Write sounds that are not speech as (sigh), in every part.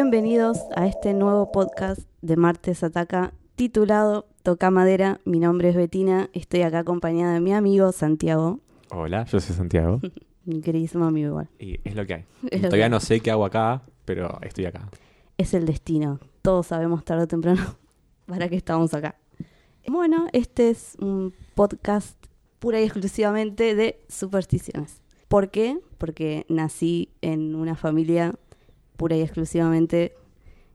Bienvenidos a este nuevo podcast de Martes Ataca titulado Toca Madera. Mi nombre es Betina, estoy acá acompañada de mi amigo Santiago, Hola, yo soy Santiago. (laughs) mi queridísimo amigo igual. Y es lo que hay. Que Todavía hay. no sé qué hago acá, pero estoy acá. Es el destino, todos sabemos tarde o temprano (laughs) para qué estamos acá. Bueno, este es un podcast pura y exclusivamente de supersticiones. ¿Por qué? Porque nací en una familia pura y exclusivamente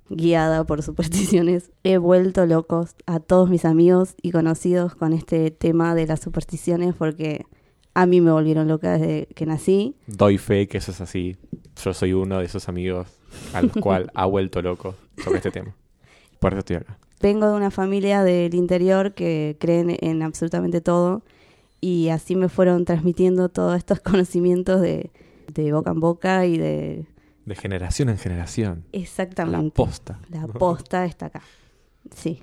guiada por (laughs) supersticiones. He vuelto locos a todos mis amigos y conocidos con este tema de las supersticiones porque a mí me volvieron loca desde que nací. Doy fe que eso es así. Yo soy uno de esos amigos a los (laughs) cual ha vuelto loco sobre este tema. Por eso estoy acá. Vengo de una familia del interior que creen en absolutamente todo y así me fueron transmitiendo todos estos (laughs) conocimientos de, de boca en boca y de De generación en generación. La exactamente. posta. La posta está acá. Sí.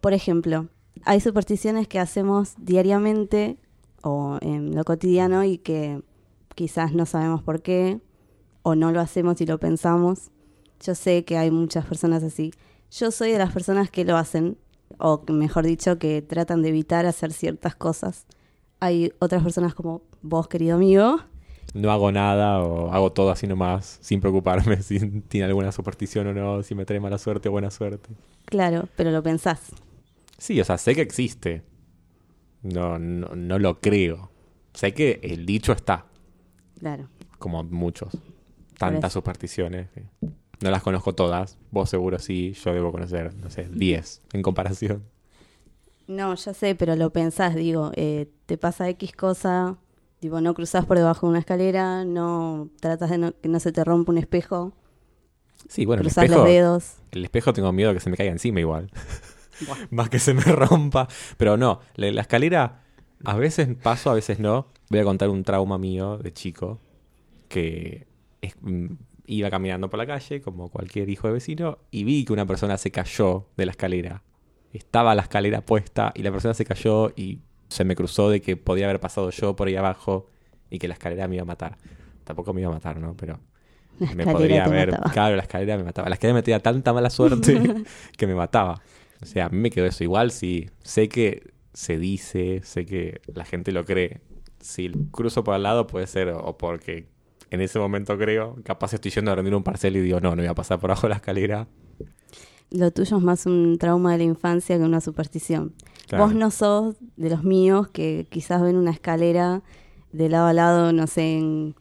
Por ejemplo, hay supersticiones que hacemos diariamente o en lo cotidiano y que quizás no sabemos por qué o no lo hacemos y lo pensamos. Yo sé que hay muchas personas así. Yo soy de las personas que lo hacen o mejor dicho que tratan de evitar hacer ciertas cosas. Hay otras personas como vos, querido amigo, No hago nada o hago todo así nomás, sin preocuparme (laughs) si tiene alguna superstición o no, si me trae mala suerte o buena suerte. claro, pero lo pensás. Sí, o sea, sé que existe. No, no, no lo creo. Sé que el dicho está. Claro. como muchos. Tantas supersticiones. que No las conozco todas. Vos seguro sí. Yo debo conocer, no sé, 10 en comparación. No, ya sé, pero lo pensás, digo, eh, te pasa X cosa, tipo, no cruzás por debajo de una escalera, no tratas de no- que no se te rompa un espejo, Sí, bueno, el espejo, los dedos. el espejo tengo miedo que se me caiga encima igual. (laughs) Más que se me rompa. Pero no, la, la escalera a veces paso, a veces no. Voy a contar un trauma mío de chico que es- mm, iba caminando por la calle como cualquier hijo de vecino y vi que una persona se cayó de la escalera. Estaba la escalera puesta y la persona se cayó y se me cruzó de que podía haber pasado yo por ahí abajo y que la escalera me iba a matar. Tampoco me iba a matar, ¿no? Pero me podría haber. mataba. Claro, la escalera me mataba. La escalera me tenía tanta mala suerte (laughs) que me mataba. O sea, a mí me quedó eso. Igual sí, sé que se dice, sé que la gente lo cree. Si cruzo por al lado puede ser o, o porque en ese momento creo, capaz estoy yendo a rendir un parcel y digo, no, no voy a pasar por abajo de la escalera. Lo tuyo es más un trauma de la infancia que una superstición. Claro. Vos no sos de los míos que quizás ven una escalera de lado a lado, no sé, en,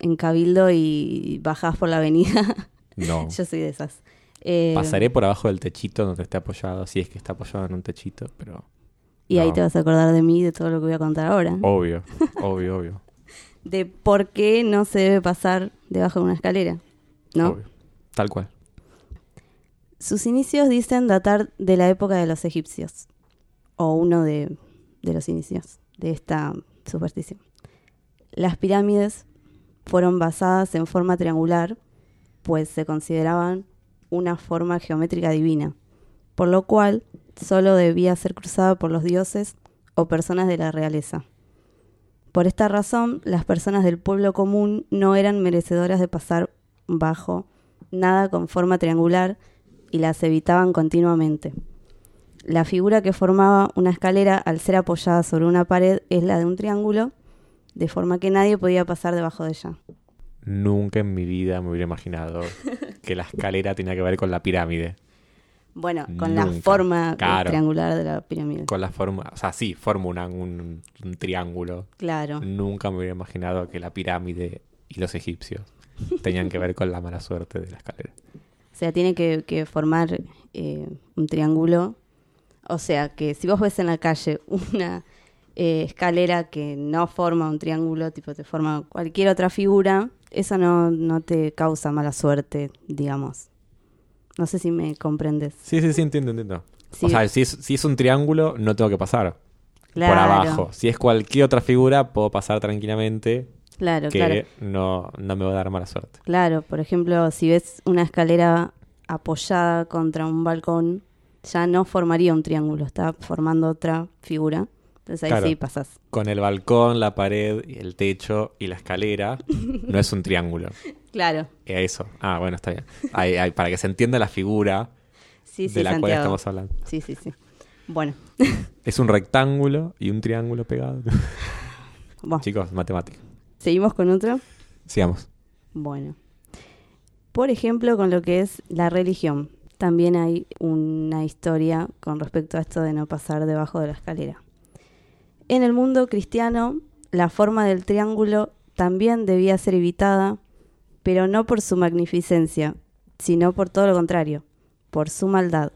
en Cabildo y bajás por la avenida. No. (laughs) Yo soy de esas. Eh, Pasaré por abajo del techito donde esté apoyado, si es que está apoyado en un techito, pero y ahí te vas a acordar de mí, de todo lo que voy a contar ahora. obvio, (laughs) obvio, obvio. de por qué no se debe pasar debajo de una escalera, ¿no? obvio. Tal cual. Sus inicios dicen datar de la época de los egipcios, o uno de, de los inicios de esta superstición. Las pirámides fueron basadas en forma triangular, pues se consideraban una forma geométrica divina, por lo cual solo debía ser cruzada por los dioses o personas de la realeza. Por esta razón, las personas del pueblo común no eran merecedoras de pasar bajo nada con forma triangular y las evitaban continuamente. La figura que formaba una escalera al ser apoyada sobre una pared es la de un triángulo, de forma que nadie podía pasar debajo de ella. Nunca en mi vida me hubiera imaginado que la escalera tenía que ver con la pirámide. Bueno, con la forma Claro. triangular de la pirámide. Con la forma, o sea, sí, forma una- un, un triángulo. Claro. Nunca me hubiera imaginado que la pirámide y los egipcios (laughs) tenían que ver con la mala suerte de la escalera. O sea, tiene que, que formar eh, un triángulo. O sea, que si vos ves en la calle una eh, escalera que no forma un triángulo, tipo te forma cualquier otra figura, eso no, no te causa mala suerte, digamos. No sé si me comprendes. Sí, sí, sí, entiendo, entiendo. Sí, O sea, si es, si es un triángulo, no tengo que pasar claro, por abajo. Si es cualquier otra figura, puedo pasar tranquilamente, Claro, que claro. no, no me va a dar mala suerte. Claro, por ejemplo, si ves una escalera apoyada contra un balcón, ya no formaría un triángulo, está formando otra figura. Entonces ahí Claro. sí pasas. Con el balcón, la pared, el techo y la escalera, (laughs) no es un triángulo. Claro. Eso. Ah, bueno, está bien. Ahí- ahí, para que se entienda la figura Sí, sí, de la cual estamos hablando. Sí, sí, sí. Bueno, (laughs) Es un rectángulo y un triángulo pegado. (laughs) bueno. Chicos, matemática. ¿seguimos con otro? Sigamos. Bueno. Por ejemplo, con lo que es la religión. También hay una historia con respecto a esto de no pasar debajo de la escalera. En el mundo cristiano, la forma del triángulo también debía ser evitada, pero no por su magnificencia, sino por todo lo contrario, por su maldad.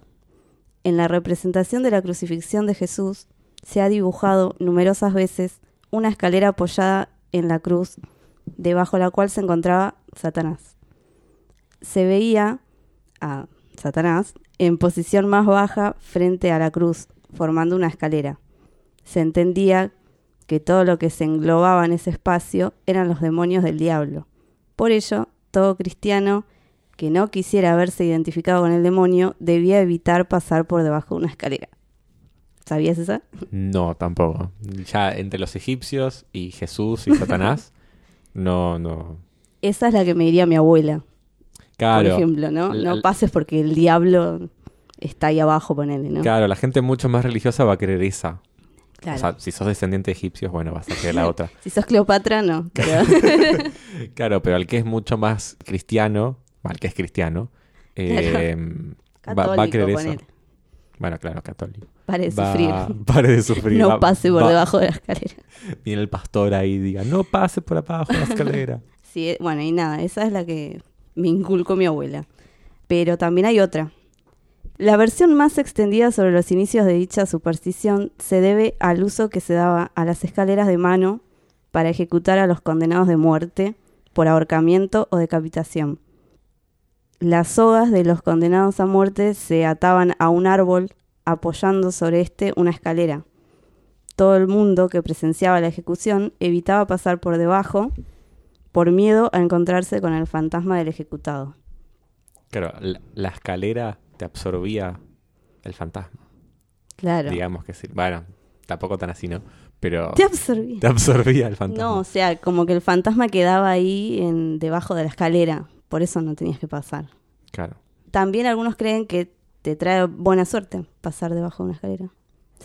En la representación de la crucifixión de Jesús se ha dibujado numerosas veces una escalera apoyada en la cruz, debajo la cual se encontraba Satanás. Se veía a Satanás en posición más baja frente a la cruz, formando una escalera. Se entendía que todo lo que se englobaba en ese espacio eran los demonios del diablo. Por ello, todo cristiano que no quisiera verse identificado con el demonio debía evitar pasar por debajo de una escalera. ¿Sabías esa? No, tampoco. Ya entre los egipcios y Jesús y Satanás, (laughs) no, no. Esa es la que me diría mi abuela, Claro. por ejemplo, ¿no? No pases porque el diablo está ahí abajo, ponele, ¿no? Claro, la gente mucho más religiosa va a querer esa. Claro. O sea, si sos descendiente de egipcios, bueno, vas a querer la otra. (laughs) si sos Cleopatra, no. (laughs) (laughs) Claro, pero al que es mucho más cristiano, al que es cristiano, eh, va, va a querer eso. Bueno, claro, católico. Pare de Va- sufrir. Pare de sufrir. No Va- pase por debajo de la escalera. Viene el pastor ahí y diga, no pase por abajo de la escalera. Sí, eh, bueno, y nada, esa es la que me inculcó mi abuela. Pero también hay otra. La versión más extendida sobre los inicios de dicha superstición se debe al uso que se daba a las escaleras de mano para ejecutar a los condenados de muerte por ahorcamiento o decapitación. Las sogas de los condenados a muerte se ataban a un árbol apoyando sobre este una escalera. Todo el mundo que presenciaba la ejecución evitaba pasar por debajo por miedo a encontrarse con el fantasma del ejecutado. Claro, la, la escalera te absorbía el fantasma. Claro. Digamos que sí. Bueno, tampoco tan así, ¿no? Pero (laughs) Te absorbí. te absorbía el fantasma. No, o sea, como que el fantasma quedaba ahí en, debajo de la escalera. Por eso no tenías que pasar. Claro. También algunos creen que te trae buena suerte pasar debajo de una escalera.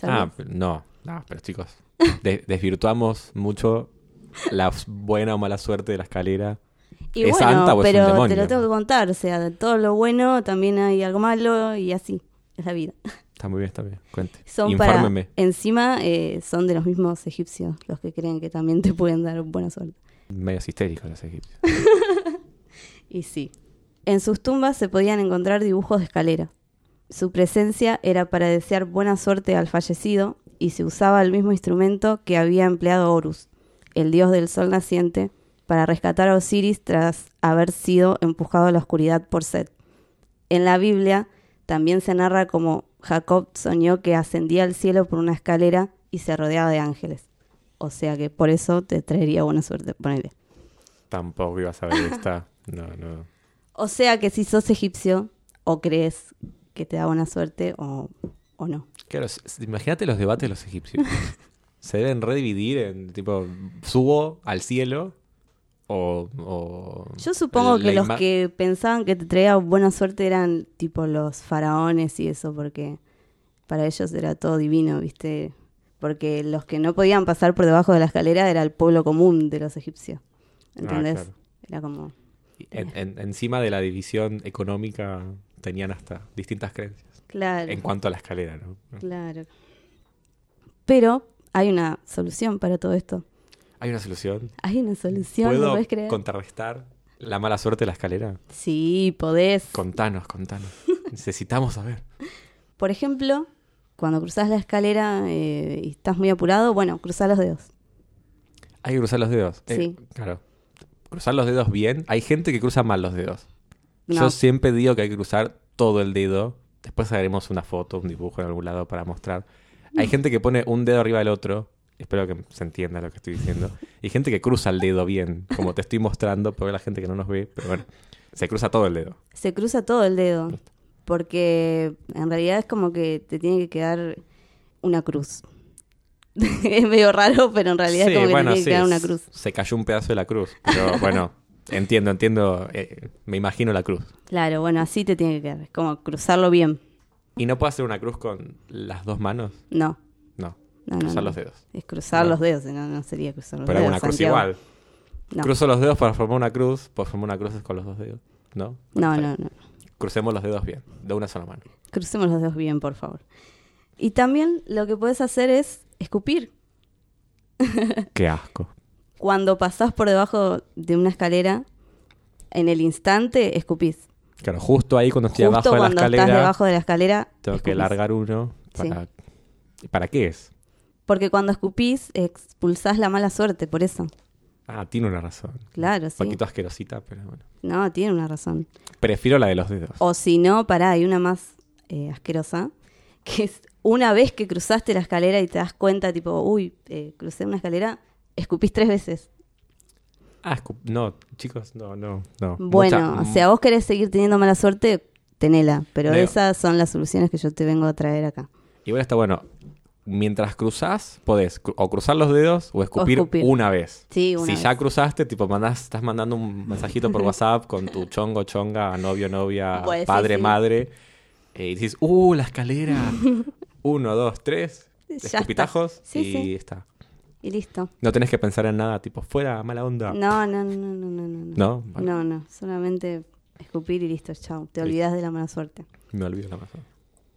Ah, no, no, pero chicos, (laughs) de- desvirtuamos mucho la buena o mala suerte de la escalera. y ¿es bueno, santa o es un pero demonio? te lo tengo que contar. O sea, de todo lo bueno también hay algo malo y así. Es la vida. Está muy bien, está bien. Cuente. Son Infórmeme. para. Encima eh, son de los mismos egipcios los que creen que también te pueden dar buena suerte. Medios histéricos los egipcios. (laughs) Y sí. En sus tumbas se podían encontrar dibujos de escalera. Su presencia era para desear buena suerte al fallecido y se usaba el mismo instrumento que había empleado Horus, el dios del sol naciente, para rescatar a Osiris tras haber sido empujado a la oscuridad por Set. En la Biblia también se narra como Jacob soñó que ascendía al cielo por una escalera y se rodeaba de ángeles. O sea que por eso te traería buena suerte, ponele. Tampoco ibas a ver esta. No, no. O sea que si sos egipcio, o crees que te da buena suerte o, o no. Claro, imagínate los debates de los egipcios. (laughs) Se deben redividir en tipo, subo al cielo o... o Yo supongo que los que pensaban que te traía buena suerte eran tipo los faraones y eso, porque para ellos era todo divino, ¿viste? Porque los que no podían pasar por debajo de la escalera era el pueblo común de los egipcios. ¿Entendés? Ah, claro. Era como... Y en- en- encima de la división económica tenían hasta distintas creencias. Claro. En cuanto a la escalera, ¿no? Claro. Pero hay una solución para todo esto. ¿Hay una solución? Hay una solución, ¿lo ¿Puedo puedes creer? contrarrestar la mala suerte de la escalera? Sí, podés. Contanos, contanos. (laughs) Necesitamos saber. Por ejemplo, cuando cruzas la escalera eh, y estás muy apurado, bueno, cruzá los dedos. Hay que cruzar los dedos. Eh, Sí. Claro. Cruzar los dedos bien. Hay gente que cruza mal los dedos. No, Yo siempre digo que hay que cruzar todo el dedo. Después haremos una foto, un dibujo en algún lado para mostrar. Hay gente que pone un dedo arriba del otro. Espero que se entienda lo que estoy diciendo. Y gente que cruza el dedo bien, como te estoy mostrando, pero la gente que no nos ve, pero bueno, se cruza todo el dedo. se cruza todo el dedo. Porque en realidad es como que te tiene que quedar una cruz. (laughs) es medio raro, pero en realidad es como que te tiene que quedar una cruz. Se cayó un pedazo de la cruz, pero (laughs) bueno, Entiendo, entiendo. eh, me imagino la cruz. Claro, bueno, así te tiene que quedar. Es como cruzarlo bien. ¿Y no puedo hacer una cruz con las dos manos? No, No. no, cruzar no. los dedos. Es cruzar No. los dedos, no, no sería cruzar los Pero dedos. una cruz igual. Cruzo los dedos para formar una cruz. Puedo formar una cruz con los dos dedos. ¿No? No, no, no. Crucemos los dedos bien. De una sola mano. Crucemos los dedos bien, por favor. Y también lo que puedes hacer es escupir. (laughs) Qué asco. Cuando pasás por debajo de una escalera, en el instante escupís. Claro, justo ahí cuando estoy Justo abajo de la cuando estás escalera, debajo de la escalera, tengo que largar uno. Sí. Para... ¿Y ¿Para qué es? Porque cuando escupís, expulsás la mala suerte, por eso. Ah, tiene una razón. Claro, Un sí. poquito asquerosita, pero bueno. No, tiene una razón. Prefiero la de los dedos. O si no, pará, hay una más eh, asquerosa, que es una vez que cruzaste la escalera y te das cuenta, tipo, uy, eh, crucé una escalera, escupís tres veces. Ah, no, chicos, no, no, no. Bueno, Mucha- o sea, vos querés seguir teniendo mala suerte, tenela, pero Leo. esas son las soluciones que yo te vengo a traer acá. Igual está bueno. Mientras cruzás, podés cru- o cruzar los dedos o escupir, escupir. una vez. Sí, una si vez. ya cruzaste, tipo, mandás, estás mandando un mensajito por (laughs) WhatsApp con tu chongo, chonga, novio, novia, Pues padre, sí. madre. eh, y dices, ¡uh, la escalera! (laughs) Uno, dos, tres. Escupitajos y está. Y listo. No tenés que pensar en nada, tipo, fuera, mala onda. No, no, no, no, no, no. No, ¿No? No, no, solamente escupir y listo, chao. Te olvidas de la mala suerte. Me olvido la masa.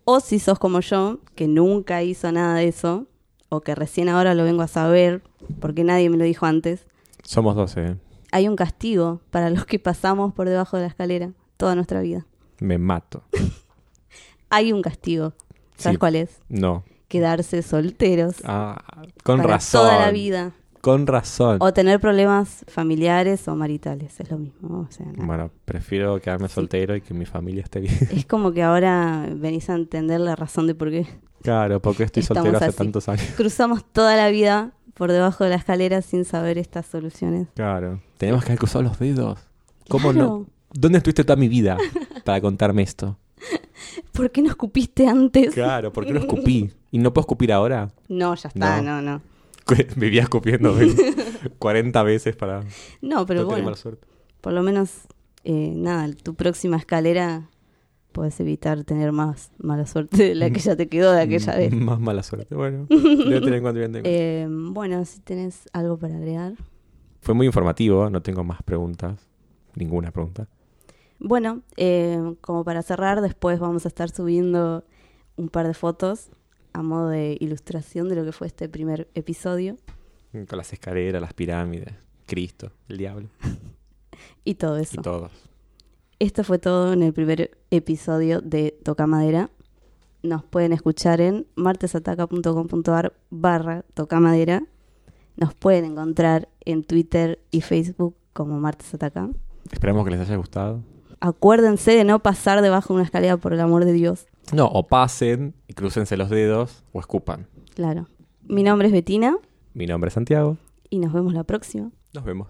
O si sos como yo, que nunca hizo nada de eso, o que recién ahora lo vengo a saber, porque nadie me lo dijo antes, Somos 12, ¿eh? hay un castigo para los que pasamos por debajo de la escalera toda nuestra vida. Me mato. (laughs) Hay un castigo. ¿Sabes Sí. cuál es? No. Quedarse solteros Ah, con para razón. toda la vida. Con razón. O tener problemas familiares o maritales, es lo mismo. O sea. Bueno, prefiero quedarme Sí. soltero y que mi familia esté bien. Es como que ahora venís a entender la razón de por qué Claro, porque estoy Estamos soltero hace así. tantos años. cruzamos toda la vida por debajo de la escalera sin saber estas soluciones. Claro. Tenemos que haber cruzado los dedos. ¿Cómo Claro. no? ¿Dónde estuviste toda mi vida para contarme esto? (laughs) (laughs) ¿Por qué no escupiste antes? Claro, ¿por qué no (laughs) escupí? ¿Y no puedo escupir ahora? No, ya está, No. no, no. (laughs) Vivía escupiendo 20 40 veces para No, pero no bueno, mala suerte. por lo menos, eh, nada, tu próxima escalera puedes evitar tener más mala suerte de la que ya te quedó de aquella vez. Más mala suerte. Bueno, debo tener en cuenta bien tengo. Eh, bueno, si tenés algo para agregar. Fue muy informativo, no tengo más preguntas. Ninguna pregunta. Bueno, eh, como para cerrar, después vamos a estar subiendo un par de fotos a modo de ilustración de lo que fue este primer episodio Con las escaleras, las pirámides, Cristo, el diablo (laughs) y todo y eso. todos. Esto fue todo en el primer episodio de Toca Madera. Nos pueden escuchar en martesataca.com.ar barra Toca Madera. Nos pueden encontrar en Twitter y Facebook como Martes Ataca. Esperamos que les haya gustado. Acuérdense de no pasar debajo de una escalera por el amor de Dios. No, o pasen y crucense los dedos o escupan. Claro. Mi nombre es Betina Mi nombre es Santiago. y nos vemos la próxima. Nos vemos.